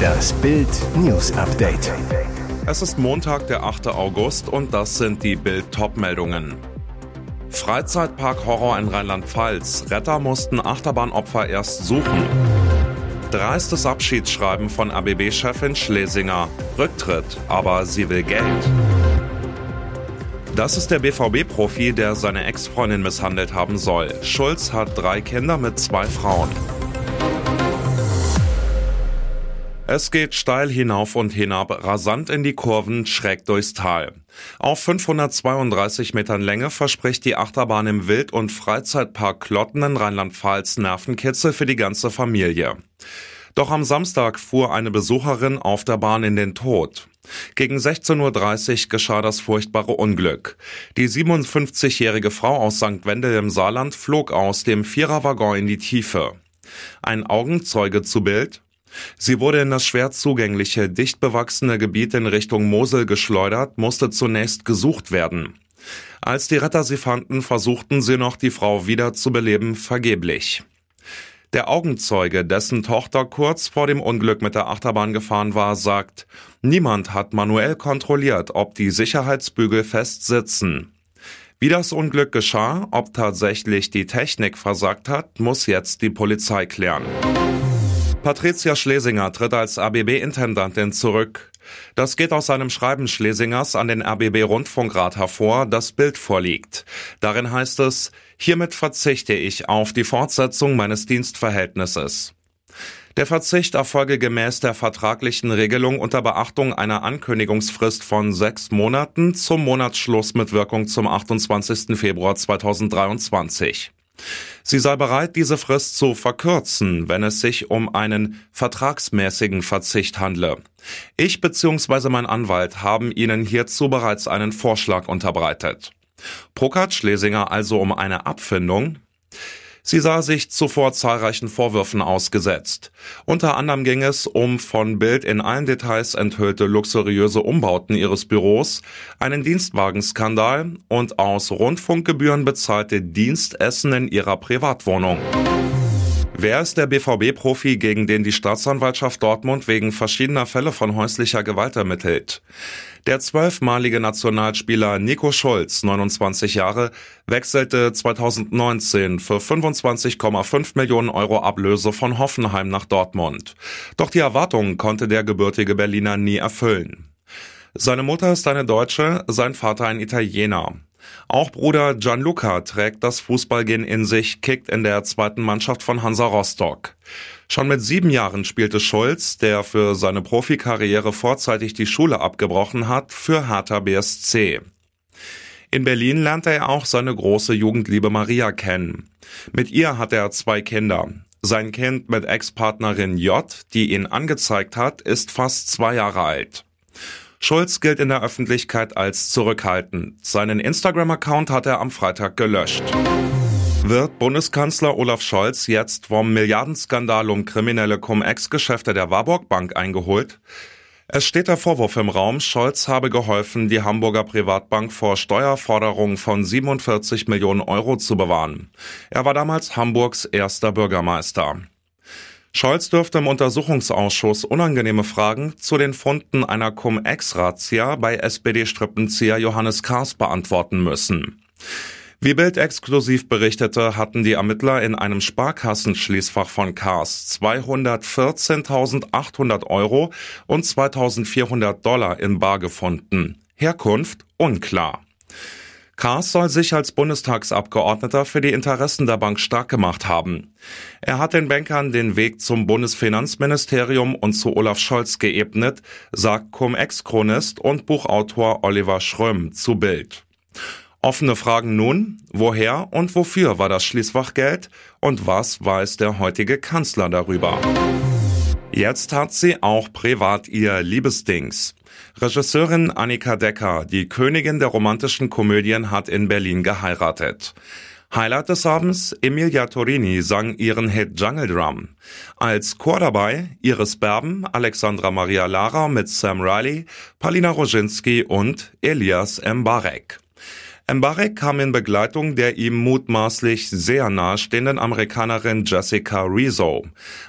Das Bild News Update. Es ist Montag, der 8. August und das sind die Bild Topmeldungen. Freizeitpark Horror in Rheinland-Pfalz. Retter mussten Achterbahnopfer erst suchen. Dreistes Abschiedsschreiben von ABB-Chefin Schlesinger. Rücktritt, aber sie will Geld. Das ist der BVB-Profi, der seine Ex-Freundin misshandelt haben soll. Schulz hat drei Kinder mit zwei Frauen. Es geht steil hinauf und hinab, rasant in die Kurven, schräg durchs Tal. Auf 532 Metern Länge verspricht die Achterbahn im Wild- und Freizeitpark Klotten in Rheinland-Pfalz Nervenkitzel für die ganze Familie. Doch am Samstag fuhr eine Besucherin auf der Bahn in den Tod. Gegen 16.30 Uhr geschah das furchtbare Unglück. Die 57-jährige Frau aus St. Wendel im Saarland flog aus dem Viererwaggon in die Tiefe. Ein Augenzeuge zu Bild. Sie wurde in das schwer zugängliche, dicht bewachsene Gebiet in Richtung Mosel geschleudert, musste zunächst gesucht werden. Als die Retter sie fanden, versuchten sie noch, die Frau wieder zu beleben, vergeblich. Der Augenzeuge, dessen Tochter kurz vor dem Unglück mit der Achterbahn gefahren war, sagt, niemand hat manuell kontrolliert, ob die Sicherheitsbügel fest sitzen. Wie das Unglück geschah, ob tatsächlich die Technik versagt hat, muss jetzt die Polizei klären. Patricia Schlesinger tritt als ABB-Intendantin zurück. Das geht aus einem Schreiben Schlesingers an den RBB Rundfunkrat hervor, das Bild vorliegt. Darin heißt es, hiermit verzichte ich auf die Fortsetzung meines Dienstverhältnisses. Der Verzicht erfolge gemäß der vertraglichen Regelung unter Beachtung einer Ankündigungsfrist von sechs Monaten zum Monatsschluss mit Wirkung zum 28. Februar 2023. Sie sei bereit, diese Frist zu verkürzen, wenn es sich um einen vertragsmäßigen Verzicht handle. Ich bzw. mein Anwalt haben Ihnen hierzu bereits einen Vorschlag unterbreitet. Prokert Schlesinger also um eine Abfindung? Sie sah sich zuvor zahlreichen Vorwürfen ausgesetzt. Unter anderem ging es um von Bild in allen Details enthüllte luxuriöse Umbauten ihres Büros, einen Dienstwagenskandal und aus Rundfunkgebühren bezahlte Dienstessen in ihrer Privatwohnung. Wer ist der BVB-Profi, gegen den die Staatsanwaltschaft Dortmund wegen verschiedener Fälle von häuslicher Gewalt ermittelt? Der zwölfmalige Nationalspieler Nico Schulz, 29 Jahre, wechselte 2019 für 25,5 Millionen Euro Ablöse von Hoffenheim nach Dortmund. Doch die Erwartungen konnte der gebürtige Berliner nie erfüllen. Seine Mutter ist eine Deutsche, sein Vater ein Italiener. Auch Bruder Gianluca trägt das Fußballgehen in sich, kickt in der zweiten Mannschaft von Hansa Rostock. Schon mit sieben Jahren spielte Schulz, der für seine Profikarriere vorzeitig die Schule abgebrochen hat, für Hertha BSC. In Berlin lernte er auch seine große Jugendliebe Maria kennen. Mit ihr hat er zwei Kinder. Sein Kind mit Ex-Partnerin J, die ihn angezeigt hat, ist fast zwei Jahre alt. Schulz gilt in der Öffentlichkeit als zurückhaltend. Seinen Instagram-Account hat er am Freitag gelöscht. Wird Bundeskanzler Olaf Scholz jetzt vom Milliardenskandal um kriminelle Cum-Ex-Geschäfte der Warburg Bank eingeholt? Es steht der Vorwurf im Raum, Scholz habe geholfen, die Hamburger Privatbank vor Steuerforderungen von 47 Millionen Euro zu bewahren. Er war damals Hamburgs erster Bürgermeister. Scholz dürfte im Untersuchungsausschuss unangenehme Fragen zu den Funden einer Cum-Ex-Razzia bei SPD-Strippenzieher Johannes Kahrs beantworten müssen. Wie Bild exklusiv berichtete, hatten die Ermittler in einem Sparkassenschließfach von Kahrs 214.800 Euro und 2.400 Dollar in Bar gefunden. Herkunft unklar. Kaas soll sich als Bundestagsabgeordneter für die Interessen der Bank stark gemacht haben. Er hat den Bankern den Weg zum Bundesfinanzministerium und zu Olaf Scholz geebnet, sagt Cum-Ex-Chronist und Buchautor Oliver Schröm zu Bild. Offene Fragen nun, woher und wofür war das Schließfachgeld und was weiß der heutige Kanzler darüber? Jetzt hat sie auch privat ihr Liebesdings. Regisseurin Annika Decker, die Königin der romantischen Komödien, hat in Berlin geheiratet. Highlight des Abends, Emilia Torini sang ihren Hit Jungle Drum. Als Chor dabei Iris Berben, Alexandra Maria Lara mit Sam Riley, Palina Roginski und Elias Mbarek. Mbarek kam in Begleitung der ihm mutmaßlich sehr nahestehenden Amerikanerin Jessica Rizzo.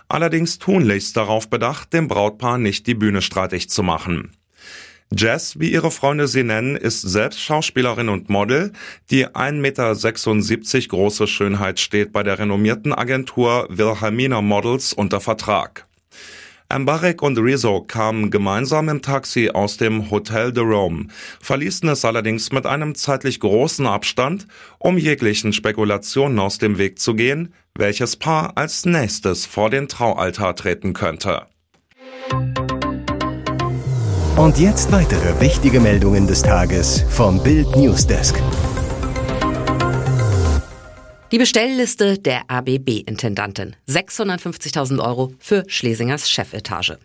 Allerdings tunlichst darauf bedacht, dem Brautpaar nicht die Bühne streitig zu machen. Jess, wie ihre Freunde sie nennen, ist selbst Schauspielerin und Model. Die 1,76 Meter große Schönheit steht bei der renommierten Agentur Wilhelmina Models unter Vertrag. Ambarek und Rizzo kamen gemeinsam im Taxi aus dem Hotel de Rome, verließen es allerdings mit einem zeitlich großen Abstand, um jeglichen Spekulationen aus dem Weg zu gehen, welches Paar als nächstes vor den Traualtar treten könnte. Und jetzt weitere wichtige Meldungen des Tages vom Bild Newsdesk. Die Bestellliste der ABB-Intendantin. 650.000 Euro für Schlesingers Chefetage.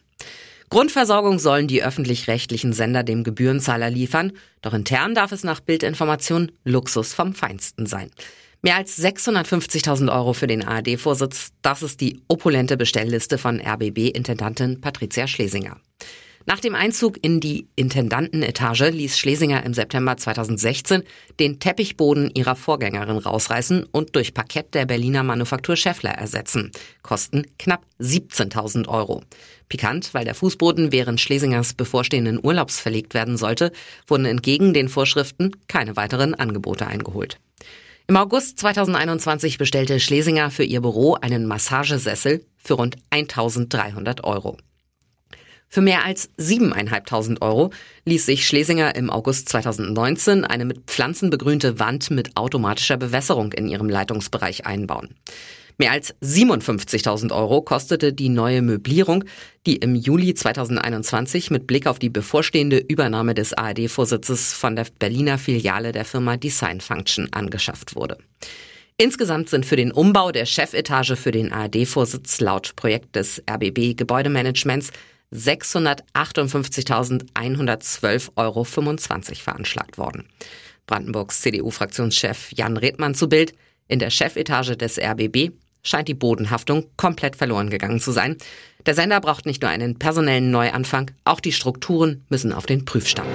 Grundversorgung sollen die öffentlich-rechtlichen Sender dem Gebührenzahler liefern, doch intern darf es nach Bildinformation Luxus vom Feinsten sein. Mehr als 650.000 Euro für den ARD-Vorsitz, das ist die opulente Bestellliste von RBB-Intendantin Patricia Schlesinger. Nach dem Einzug in die Intendantenetage ließ Schlesinger im September 2016 den Teppichboden ihrer Vorgängerin rausreißen und durch Parkett der Berliner Manufaktur Scheffler ersetzen. Kosten knapp 17.000 Euro. Pikant, weil der Fußboden während Schlesingers bevorstehenden Urlaubs verlegt werden sollte, wurden entgegen den Vorschriften keine weiteren Angebote eingeholt. Im August 2021 bestellte Schlesinger für ihr Büro einen Massagesessel für rund 1300 Euro. Für mehr als 7.500 Euro ließ sich Schlesinger im August 2019 eine mit Pflanzen begrünte Wand mit automatischer Bewässerung in ihrem Leitungsbereich einbauen. Mehr als 57.000 Euro kostete die neue Möblierung, die im Juli 2021 mit Blick auf die bevorstehende Übernahme des ARD-Vorsitzes von der Berliner Filiale der Firma Design Function angeschafft wurde. Insgesamt sind für den Umbau der Chefetage für den ARD-Vorsitz laut Projekt des RBB Gebäudemanagements 658.112,25 Euro veranschlagt worden. Brandenburgs CDU-Fraktionschef Jan Redmann zu Bild. In der Chefetage des RBB scheint die Bodenhaftung komplett verloren gegangen zu sein. Der Sender braucht nicht nur einen personellen Neuanfang, auch die Strukturen müssen auf den Prüfstand.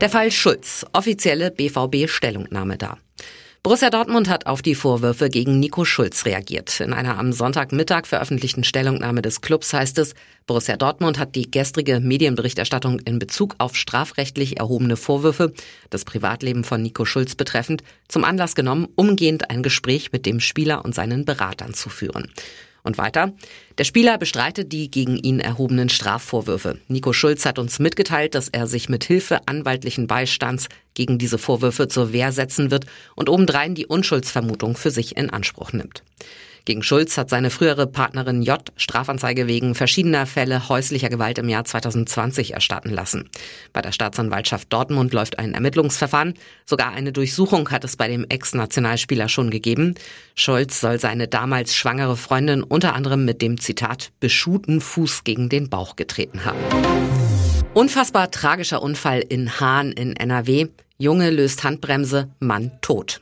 Der Fall Schulz, offizielle BVB-Stellungnahme da. Borussia Dortmund hat auf die Vorwürfe gegen Nico Schulz reagiert. In einer am Sonntagmittag veröffentlichten Stellungnahme des Clubs heißt es, Borussia Dortmund hat die gestrige Medienberichterstattung in Bezug auf strafrechtlich erhobene Vorwürfe, das Privatleben von Nico Schulz betreffend, zum Anlass genommen, umgehend ein Gespräch mit dem Spieler und seinen Beratern zu führen. Und weiter. Der Spieler bestreitet die gegen ihn erhobenen Strafvorwürfe. Nico Schulz hat uns mitgeteilt, dass er sich mit Hilfe anwaltlichen Beistands gegen diese Vorwürfe zur Wehr setzen wird und obendrein die Unschuldsvermutung für sich in Anspruch nimmt. Gegen Schulz hat seine frühere Partnerin J Strafanzeige wegen verschiedener Fälle häuslicher Gewalt im Jahr 2020 erstatten lassen. Bei der Staatsanwaltschaft Dortmund läuft ein Ermittlungsverfahren. Sogar eine Durchsuchung hat es bei dem Ex-Nationalspieler schon gegeben. Schulz soll seine damals schwangere Freundin unter anderem mit dem Zitat beschuhten Fuß gegen den Bauch getreten haben. Unfassbar tragischer Unfall in Hahn in NRW. Junge löst Handbremse, Mann tot.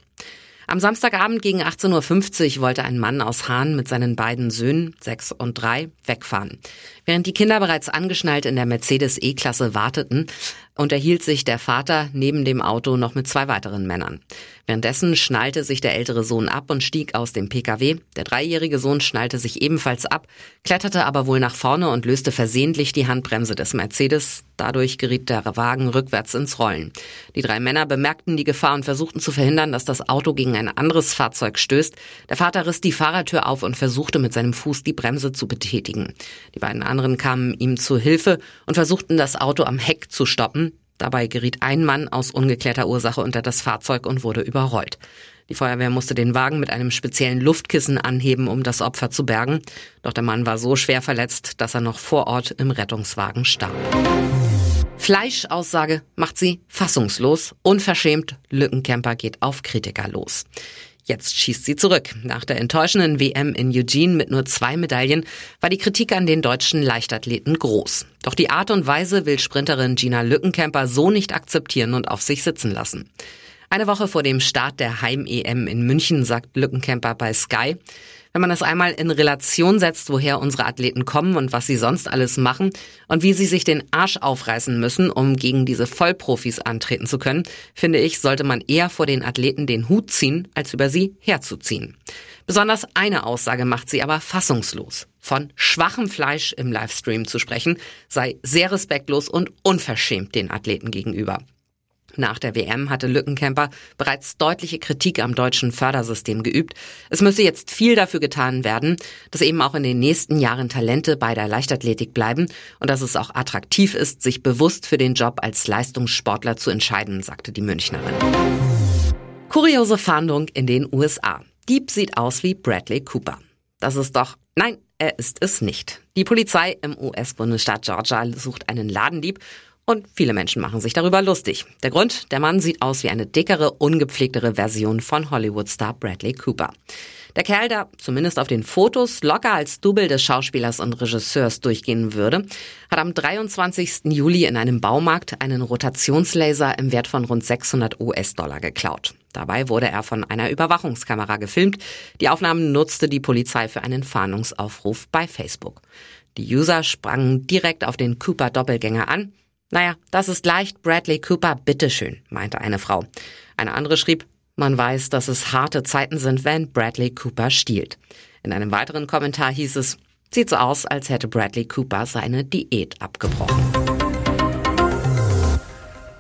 Am Samstagabend gegen 18.50 Uhr wollte ein Mann aus Hahn mit seinen beiden Söhnen, sechs und drei, wegfahren. Während die Kinder bereits angeschnallt in der Mercedes E-Klasse warteten, unterhielt sich der Vater neben dem Auto noch mit zwei weiteren Männern. Währenddessen schnallte sich der ältere Sohn ab und stieg aus dem Pkw. Der dreijährige Sohn schnallte sich ebenfalls ab, kletterte aber wohl nach vorne und löste versehentlich die Handbremse des Mercedes. Dadurch geriet der Wagen rückwärts ins Rollen. Die drei Männer bemerkten die Gefahr und versuchten zu verhindern, dass das Auto gegen ein anderes Fahrzeug stößt. Der Vater riss die Fahrertür auf und versuchte mit seinem Fuß die Bremse zu betätigen. Die beiden anderen kamen ihm zu Hilfe und versuchten das Auto am Heck zu stoppen. Dabei geriet ein Mann aus ungeklärter Ursache unter das Fahrzeug und wurde überrollt. Die Feuerwehr musste den Wagen mit einem speziellen Luftkissen anheben, um das Opfer zu bergen. Doch der Mann war so schwer verletzt, dass er noch vor Ort im Rettungswagen starb. Fleischaussage macht sie fassungslos, unverschämt. Lückencamper geht auf Kritiker los. Jetzt schießt sie zurück. Nach der enttäuschenden WM in Eugene mit nur zwei Medaillen war die Kritik an den deutschen Leichtathleten groß. Doch die Art und Weise will Sprinterin Gina Lückenkämper so nicht akzeptieren und auf sich sitzen lassen. Eine Woche vor dem Start der Heim-EM in München sagt Lückenkämper bei Sky, Wenn man es einmal in Relation setzt, woher unsere Athleten kommen und was sie sonst alles machen und wie sie sich den Arsch aufreißen müssen, um gegen diese Vollprofis antreten zu können, finde ich, sollte man eher vor den Athleten den Hut ziehen, als über sie herzuziehen. Besonders eine Aussage macht sie aber fassungslos. Von schwachem Fleisch im Livestream zu sprechen, sei sehr respektlos und unverschämt den Athleten gegenüber. Nach der WM hatte Lückenkämper bereits deutliche Kritik am deutschen Fördersystem geübt. Es müsse jetzt viel dafür getan werden, dass eben auch in den nächsten Jahren Talente bei der Leichtathletik bleiben und dass es auch attraktiv ist, sich bewusst für den Job als Leistungssportler zu entscheiden, sagte die Münchnerin. Kuriose Fahndung in den USA. Dieb sieht aus wie Bradley Cooper. Das ist doch, nein, er ist es nicht. Die Polizei im US-Bundesstaat Georgia sucht einen Ladendieb und viele Menschen machen sich darüber lustig. Der Grund, der Mann sieht aus wie eine dickere, ungepflegtere Version von Hollywood-Star Bradley Cooper. Der Kerl, der zumindest auf den Fotos locker als Double des Schauspielers und Regisseurs durchgehen würde, hat am 23. Juli in einem Baumarkt einen Rotationslaser im Wert von rund 600 US-Dollar geklaut. Dabei wurde er von einer Überwachungskamera gefilmt. Die Aufnahmen nutzte die Polizei für einen Fahndungsaufruf bei Facebook. Die User sprangen direkt auf den Cooper-Doppelgänger an. Naja, das ist leicht Bradley Cooper, bitteschön, meinte eine Frau. Eine andere schrieb, man weiß, dass es harte Zeiten sind, wenn Bradley Cooper stiehlt. In einem weiteren Kommentar hieß es, sieht so aus, als hätte Bradley Cooper seine Diät abgebrochen.